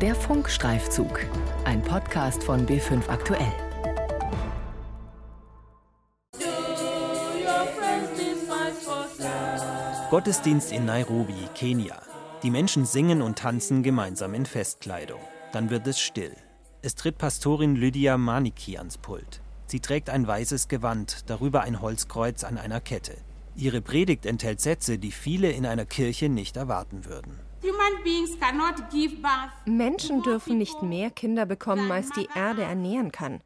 Der Funkstreifzug, ein Podcast von B5 Aktuell. Gottesdienst in Nairobi, Kenia. Die Menschen singen und tanzen gemeinsam in Festkleidung. Dann wird es still. Es tritt Pastorin Lydia Maniki ans Pult. Sie trägt ein weißes Gewand, darüber ein Holzkreuz an einer Kette. Ihre Predigt enthält Sätze, die viele in einer Kirche nicht erwarten würden. Menschen dürfen nicht mehr Kinder bekommen, als die Erde ernähren kann.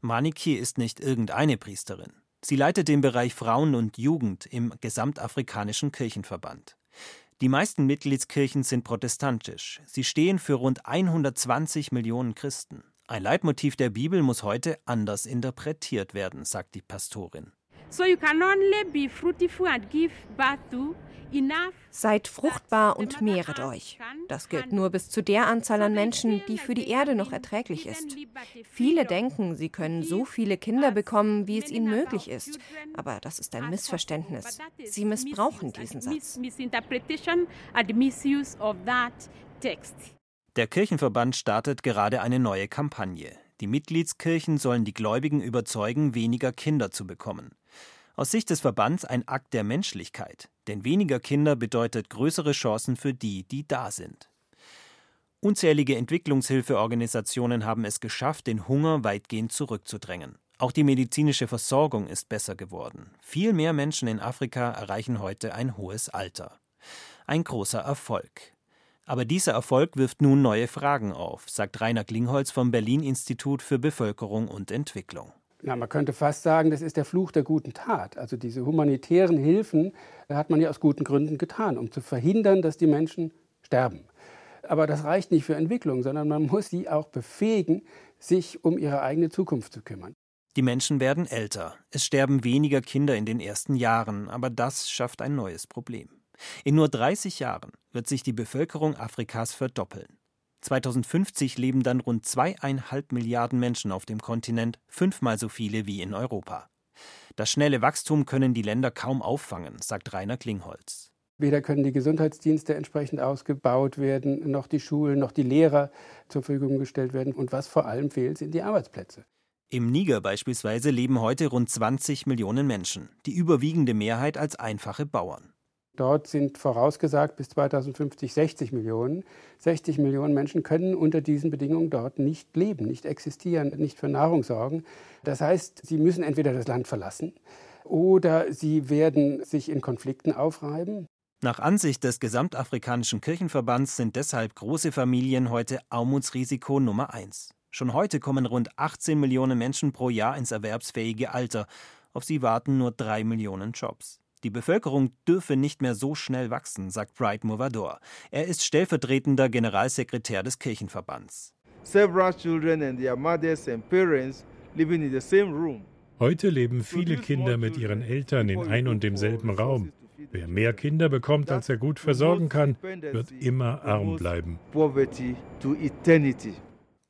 Maniki ist nicht irgendeine Priesterin. Sie leitet den Bereich Frauen und Jugend im Gesamtafrikanischen Kirchenverband. Die meisten Mitgliedskirchen sind protestantisch. Sie stehen für rund 120 Millionen Christen. Ein Leitmotiv der Bibel muss heute anders interpretiert werden, sagt die Pastorin. So you can only be fruitful and give birth to Seid fruchtbar und mehret euch. Das gilt nur bis zu der Anzahl an Menschen, die für die Erde noch erträglich ist. Viele denken, sie können so viele Kinder bekommen, wie es ihnen möglich ist. Aber das ist ein Missverständnis. Sie missbrauchen diesen Satz. Der Kirchenverband startet gerade eine neue Kampagne. Die Mitgliedskirchen sollen die Gläubigen überzeugen, weniger Kinder zu bekommen. Aus Sicht des Verbands ein Akt der Menschlichkeit, denn weniger Kinder bedeutet größere Chancen für die, die da sind. Unzählige Entwicklungshilfeorganisationen haben es geschafft, den Hunger weitgehend zurückzudrängen. Auch die medizinische Versorgung ist besser geworden. Viel mehr Menschen in Afrika erreichen heute ein hohes Alter. Ein großer Erfolg. Aber dieser Erfolg wirft nun neue Fragen auf, sagt Rainer Klingholz vom Berlin Institut für Bevölkerung und Entwicklung. Na, man könnte fast sagen, das ist der Fluch der guten Tat. Also diese humanitären Hilfen hat man ja aus guten Gründen getan, um zu verhindern, dass die Menschen sterben. Aber das reicht nicht für Entwicklung, sondern man muss sie auch befähigen, sich um ihre eigene Zukunft zu kümmern. Die Menschen werden älter. Es sterben weniger Kinder in den ersten Jahren, aber das schafft ein neues Problem. In nur 30 Jahren wird sich die Bevölkerung Afrikas verdoppeln. 2050 leben dann rund zweieinhalb Milliarden Menschen auf dem Kontinent, fünfmal so viele wie in Europa. Das schnelle Wachstum können die Länder kaum auffangen, sagt Rainer Klingholz. Weder können die Gesundheitsdienste entsprechend ausgebaut werden, noch die Schulen, noch die Lehrer zur Verfügung gestellt werden. Und was vor allem fehlt, sind die Arbeitsplätze. Im Niger beispielsweise leben heute rund 20 Millionen Menschen, die überwiegende Mehrheit als einfache Bauern. Dort sind vorausgesagt bis 2050 60 Millionen. 60 Millionen Menschen können unter diesen Bedingungen dort nicht leben, nicht existieren, nicht für Nahrung sorgen. Das heißt, sie müssen entweder das Land verlassen oder sie werden sich in Konflikten aufreiben. Nach Ansicht des Gesamtafrikanischen Kirchenverbands sind deshalb große Familien heute Armutsrisiko Nummer eins. Schon heute kommen rund 18 Millionen Menschen pro Jahr ins erwerbsfähige Alter. Auf sie warten nur drei Millionen Jobs. Die Bevölkerung dürfe nicht mehr so schnell wachsen, sagt Bright Movador. Er ist stellvertretender Generalsekretär des Kirchenverbands. Heute leben viele Kinder mit ihren Eltern in ein und demselben Raum. Wer mehr Kinder bekommt, als er gut versorgen kann, wird immer arm bleiben.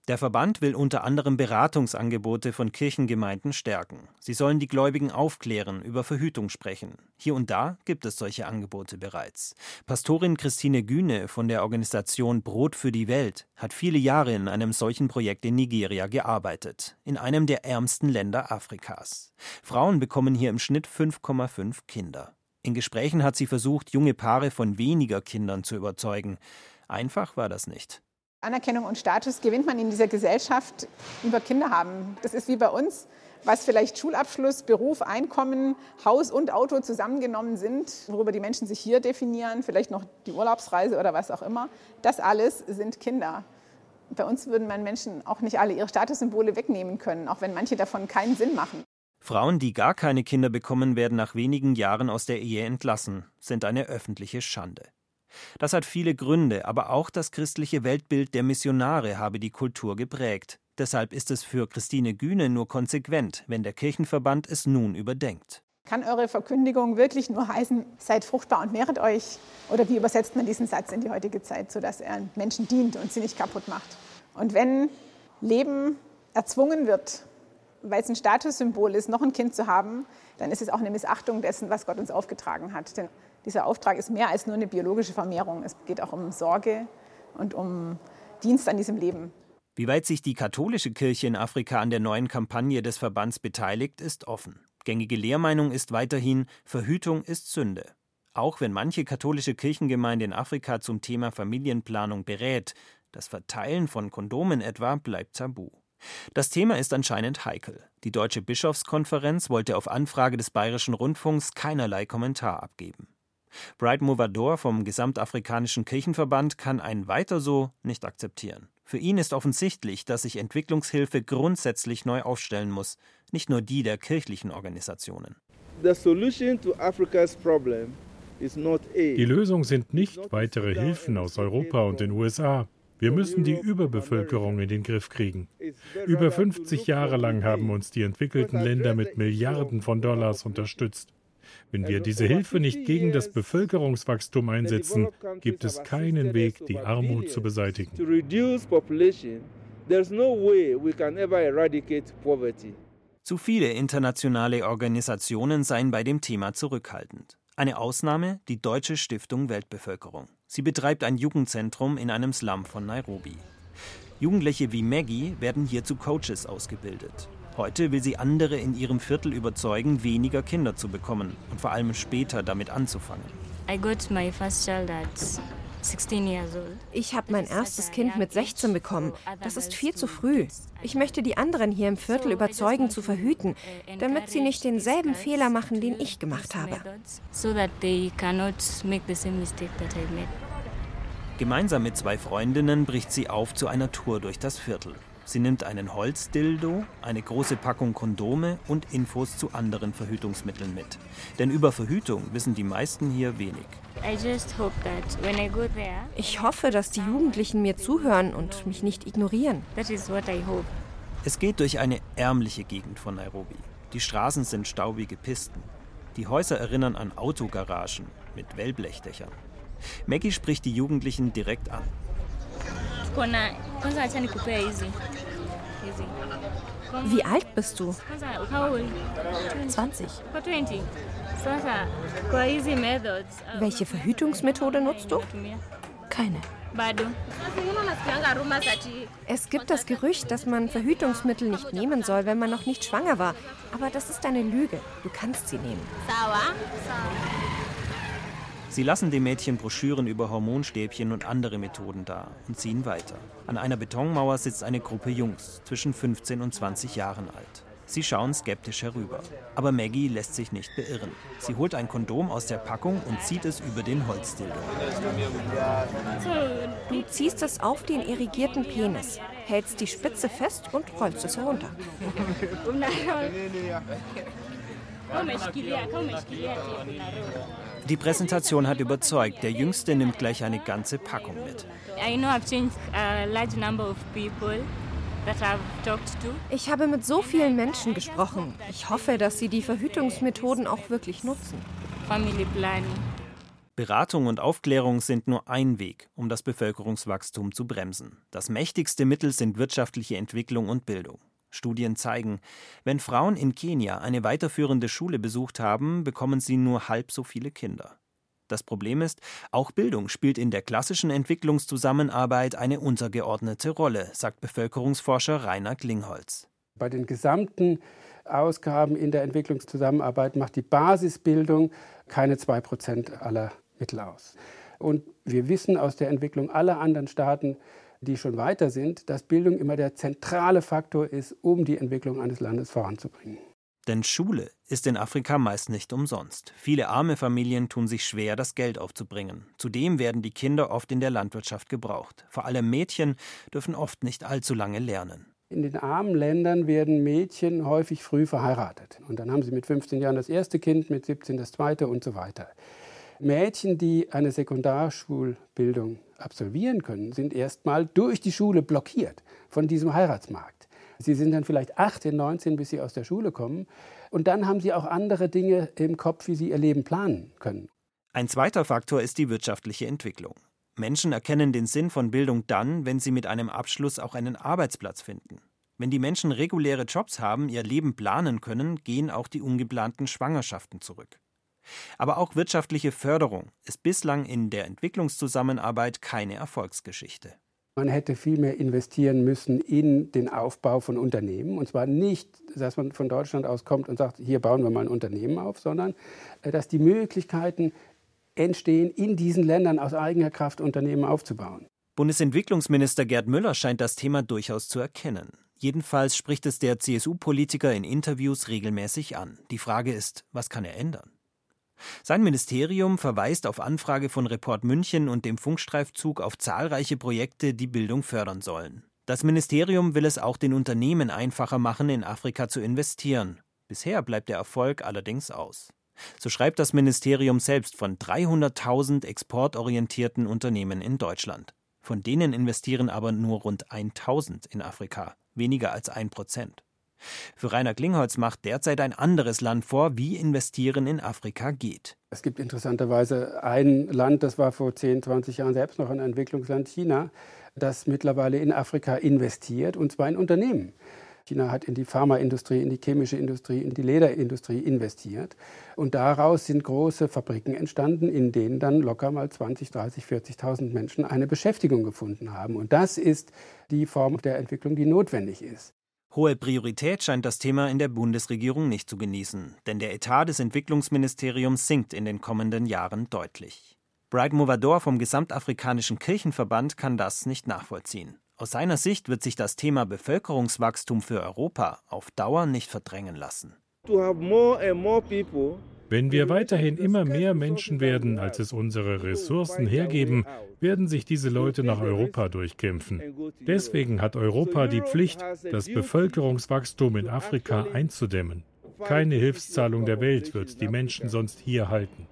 Der Verband will unter anderem Beratungsangebote von Kirchengemeinden stärken. Sie sollen die Gläubigen aufklären, über Verhütung sprechen. Hier und da gibt es solche Angebote bereits. Pastorin Christine Güne von der Organisation Brot für die Welt hat viele Jahre in einem solchen Projekt in Nigeria gearbeitet, in einem der ärmsten Länder Afrikas. Frauen bekommen hier im Schnitt 5,5 Kinder. In Gesprächen hat sie versucht, junge Paare von weniger Kindern zu überzeugen. Einfach war das nicht. Anerkennung und Status gewinnt man in dieser Gesellschaft über Kinder haben. Das ist wie bei uns, was vielleicht Schulabschluss, Beruf, Einkommen, Haus und Auto zusammengenommen sind, worüber die Menschen sich hier definieren, vielleicht noch die Urlaubsreise oder was auch immer. Das alles sind Kinder. Bei uns würden man Menschen auch nicht alle ihre Statussymbole wegnehmen können, auch wenn manche davon keinen Sinn machen. Frauen, die gar keine Kinder bekommen, werden nach wenigen Jahren aus der Ehe entlassen, sind eine öffentliche Schande. Das hat viele Gründe, aber auch das christliche Weltbild der Missionare habe die Kultur geprägt. Deshalb ist es für Christine Gühne nur konsequent, wenn der Kirchenverband es nun überdenkt. Kann eure Verkündigung wirklich nur heißen, seid fruchtbar und mehret euch? Oder wie übersetzt man diesen Satz in die heutige Zeit, sodass er Menschen dient und sie nicht kaputt macht? Und wenn Leben erzwungen wird, weil es ein Statussymbol ist, noch ein Kind zu haben, dann ist es auch eine Missachtung dessen, was Gott uns aufgetragen hat. Denn dieser Auftrag ist mehr als nur eine biologische Vermehrung. Es geht auch um Sorge und um Dienst an diesem Leben. Wie weit sich die katholische Kirche in Afrika an der neuen Kampagne des Verbands beteiligt, ist offen. Gängige Lehrmeinung ist weiterhin, Verhütung ist Sünde. Auch wenn manche katholische Kirchengemeinde in Afrika zum Thema Familienplanung berät, das Verteilen von Kondomen etwa bleibt tabu. Das Thema ist anscheinend heikel. Die Deutsche Bischofskonferenz wollte auf Anfrage des Bayerischen Rundfunks keinerlei Kommentar abgeben. Bright Movador vom Gesamtafrikanischen Kirchenverband kann ein Weiter so nicht akzeptieren. Für ihn ist offensichtlich, dass sich Entwicklungshilfe grundsätzlich neu aufstellen muss, nicht nur die der kirchlichen Organisationen. Die Lösung sind nicht weitere Hilfen aus Europa und den USA. Wir müssen die Überbevölkerung in den Griff kriegen. Über 50 Jahre lang haben uns die entwickelten Länder mit Milliarden von Dollars unterstützt. Wenn wir diese Hilfe nicht gegen das Bevölkerungswachstum einsetzen, gibt es keinen Weg, die Armut zu beseitigen. Zu viele internationale Organisationen seien bei dem Thema zurückhaltend. Eine Ausnahme die Deutsche Stiftung Weltbevölkerung. Sie betreibt ein Jugendzentrum in einem Slum von Nairobi. Jugendliche wie Maggie werden hier zu Coaches ausgebildet. Heute will sie andere in ihrem Viertel überzeugen, weniger Kinder zu bekommen und vor allem später damit anzufangen. Ich habe mein erstes Kind mit 16 bekommen. Das ist viel zu früh. Ich möchte die anderen hier im Viertel überzeugen, zu verhüten, damit sie nicht denselben Fehler machen, den ich gemacht habe. Gemeinsam mit zwei Freundinnen bricht sie auf zu einer Tour durch das Viertel. Sie nimmt einen Holzdildo, eine große Packung Kondome und Infos zu anderen Verhütungsmitteln mit. Denn über Verhütung wissen die meisten hier wenig. Ich hoffe, dass die Jugendlichen mir zuhören und mich nicht ignorieren. Es geht durch eine ärmliche Gegend von Nairobi. Die Straßen sind staubige Pisten. Die Häuser erinnern an Autogaragen mit Wellblechdächern. Maggie spricht die Jugendlichen direkt an. Wie alt bist du? 20. Welche Verhütungsmethode nutzt du? Keine. Es gibt das Gerücht, dass man Verhütungsmittel nicht nehmen soll, wenn man noch nicht schwanger war. Aber das ist eine Lüge. Du kannst sie nehmen. Sie lassen dem Mädchen Broschüren über Hormonstäbchen und andere Methoden da und ziehen weiter. An einer Betonmauer sitzt eine Gruppe Jungs, zwischen 15 und 20 Jahren alt. Sie schauen skeptisch herüber. Aber Maggie lässt sich nicht beirren. Sie holt ein Kondom aus der Packung und zieht es über den Holzdildo. Du ziehst es auf den irrigierten Penis, hältst die Spitze fest und rollst es herunter. Die Präsentation hat überzeugt. Der Jüngste nimmt gleich eine ganze Packung mit. Ich habe mit so vielen Menschen gesprochen. Ich hoffe, dass sie die Verhütungsmethoden auch wirklich nutzen. Beratung und Aufklärung sind nur ein Weg, um das Bevölkerungswachstum zu bremsen. Das mächtigste Mittel sind wirtschaftliche Entwicklung und Bildung. Studien zeigen, wenn Frauen in Kenia eine weiterführende Schule besucht haben, bekommen sie nur halb so viele Kinder. Das Problem ist, auch Bildung spielt in der klassischen Entwicklungszusammenarbeit eine untergeordnete Rolle, sagt Bevölkerungsforscher Rainer Klingholz. Bei den gesamten Ausgaben in der Entwicklungszusammenarbeit macht die Basisbildung keine 2% aller Mittel aus. Und wir wissen aus der Entwicklung aller anderen Staaten, die schon weiter sind, dass Bildung immer der zentrale Faktor ist, um die Entwicklung eines Landes voranzubringen. Denn Schule ist in Afrika meist nicht umsonst. Viele arme Familien tun sich schwer, das Geld aufzubringen. Zudem werden die Kinder oft in der Landwirtschaft gebraucht. Vor allem Mädchen dürfen oft nicht allzu lange lernen. In den armen Ländern werden Mädchen häufig früh verheiratet. Und dann haben sie mit 15 Jahren das erste Kind, mit 17 das zweite und so weiter. Mädchen, die eine Sekundarschulbildung absolvieren können, sind erstmal durch die Schule blockiert von diesem Heiratsmarkt. Sie sind dann vielleicht 18, 19, bis sie aus der Schule kommen. Und dann haben sie auch andere Dinge im Kopf, wie sie ihr Leben planen können. Ein zweiter Faktor ist die wirtschaftliche Entwicklung. Menschen erkennen den Sinn von Bildung dann, wenn sie mit einem Abschluss auch einen Arbeitsplatz finden. Wenn die Menschen reguläre Jobs haben, ihr Leben planen können, gehen auch die ungeplanten Schwangerschaften zurück. Aber auch wirtschaftliche Förderung ist bislang in der Entwicklungszusammenarbeit keine Erfolgsgeschichte. Man hätte viel mehr investieren müssen in den Aufbau von Unternehmen. Und zwar nicht, dass man von Deutschland aus kommt und sagt, hier bauen wir mal ein Unternehmen auf, sondern äh, dass die Möglichkeiten entstehen, in diesen Ländern aus eigener Kraft Unternehmen aufzubauen. Bundesentwicklungsminister Gerd Müller scheint das Thema durchaus zu erkennen. Jedenfalls spricht es der CSU-Politiker in Interviews regelmäßig an. Die Frage ist, was kann er ändern? Sein Ministerium verweist auf Anfrage von Report München und dem Funkstreifzug auf zahlreiche Projekte, die Bildung fördern sollen. Das Ministerium will es auch den Unternehmen einfacher machen, in Afrika zu investieren. Bisher bleibt der Erfolg allerdings aus. So schreibt das Ministerium selbst von 300.000 exportorientierten Unternehmen in Deutschland. Von denen investieren aber nur rund 1000 in Afrika, weniger als ein Prozent. Für Rainer Klingholz macht derzeit ein anderes Land vor, wie Investieren in Afrika geht. Es gibt interessanterweise ein Land, das war vor 10, 20 Jahren selbst noch ein Entwicklungsland, China, das mittlerweile in Afrika investiert, und zwar in Unternehmen. China hat in die Pharmaindustrie, in die chemische Industrie, in die Lederindustrie investiert. Und daraus sind große Fabriken entstanden, in denen dann locker mal 20, 30, 40.000 Menschen eine Beschäftigung gefunden haben. Und das ist die Form der Entwicklung, die notwendig ist. Hohe Priorität scheint das Thema in der Bundesregierung nicht zu genießen, denn der Etat des Entwicklungsministeriums sinkt in den kommenden Jahren deutlich. Bright Movador vom Gesamtafrikanischen Kirchenverband kann das nicht nachvollziehen. Aus seiner Sicht wird sich das Thema Bevölkerungswachstum für Europa auf Dauer nicht verdrängen lassen. To have more and more people wenn wir weiterhin immer mehr Menschen werden, als es unsere Ressourcen hergeben, werden sich diese Leute nach Europa durchkämpfen. Deswegen hat Europa die Pflicht, das Bevölkerungswachstum in Afrika einzudämmen. Keine Hilfszahlung der Welt wird die Menschen sonst hier halten.